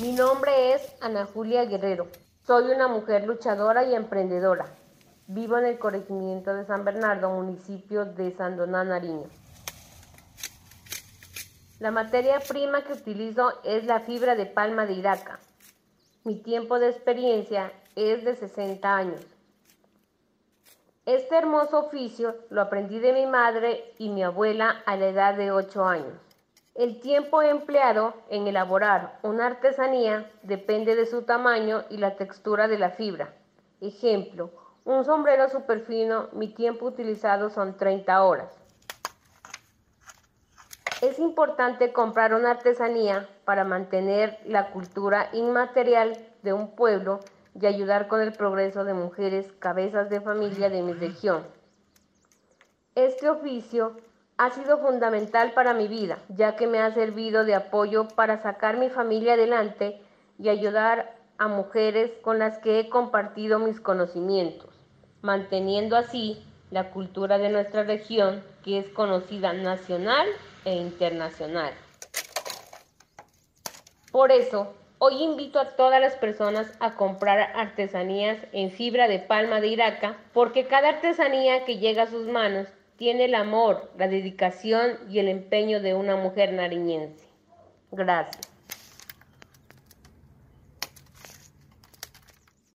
Mi nombre es Ana Julia Guerrero. Soy una mujer luchadora y emprendedora. Vivo en el corregimiento de San Bernardo, municipio de San Donán, Nariño. La materia prima que utilizo es la fibra de palma de Iraca. Mi tiempo de experiencia es de 60 años. Este hermoso oficio lo aprendí de mi madre y mi abuela a la edad de 8 años. El tiempo empleado en elaborar una artesanía depende de su tamaño y la textura de la fibra. Ejemplo, un sombrero super fino, mi tiempo utilizado son 30 horas. Es importante comprar una artesanía para mantener la cultura inmaterial de un pueblo y ayudar con el progreso de mujeres cabezas de familia de mi región. Este oficio ha sido fundamental para mi vida, ya que me ha servido de apoyo para sacar mi familia adelante y ayudar a mujeres con las que he compartido mis conocimientos, manteniendo así la cultura de nuestra región que es conocida nacional e internacional. Por eso, hoy invito a todas las personas a comprar artesanías en fibra de palma de Iraca, porque cada artesanía que llega a sus manos tiene el amor, la dedicación y el empeño de una mujer nariñense. Gracias.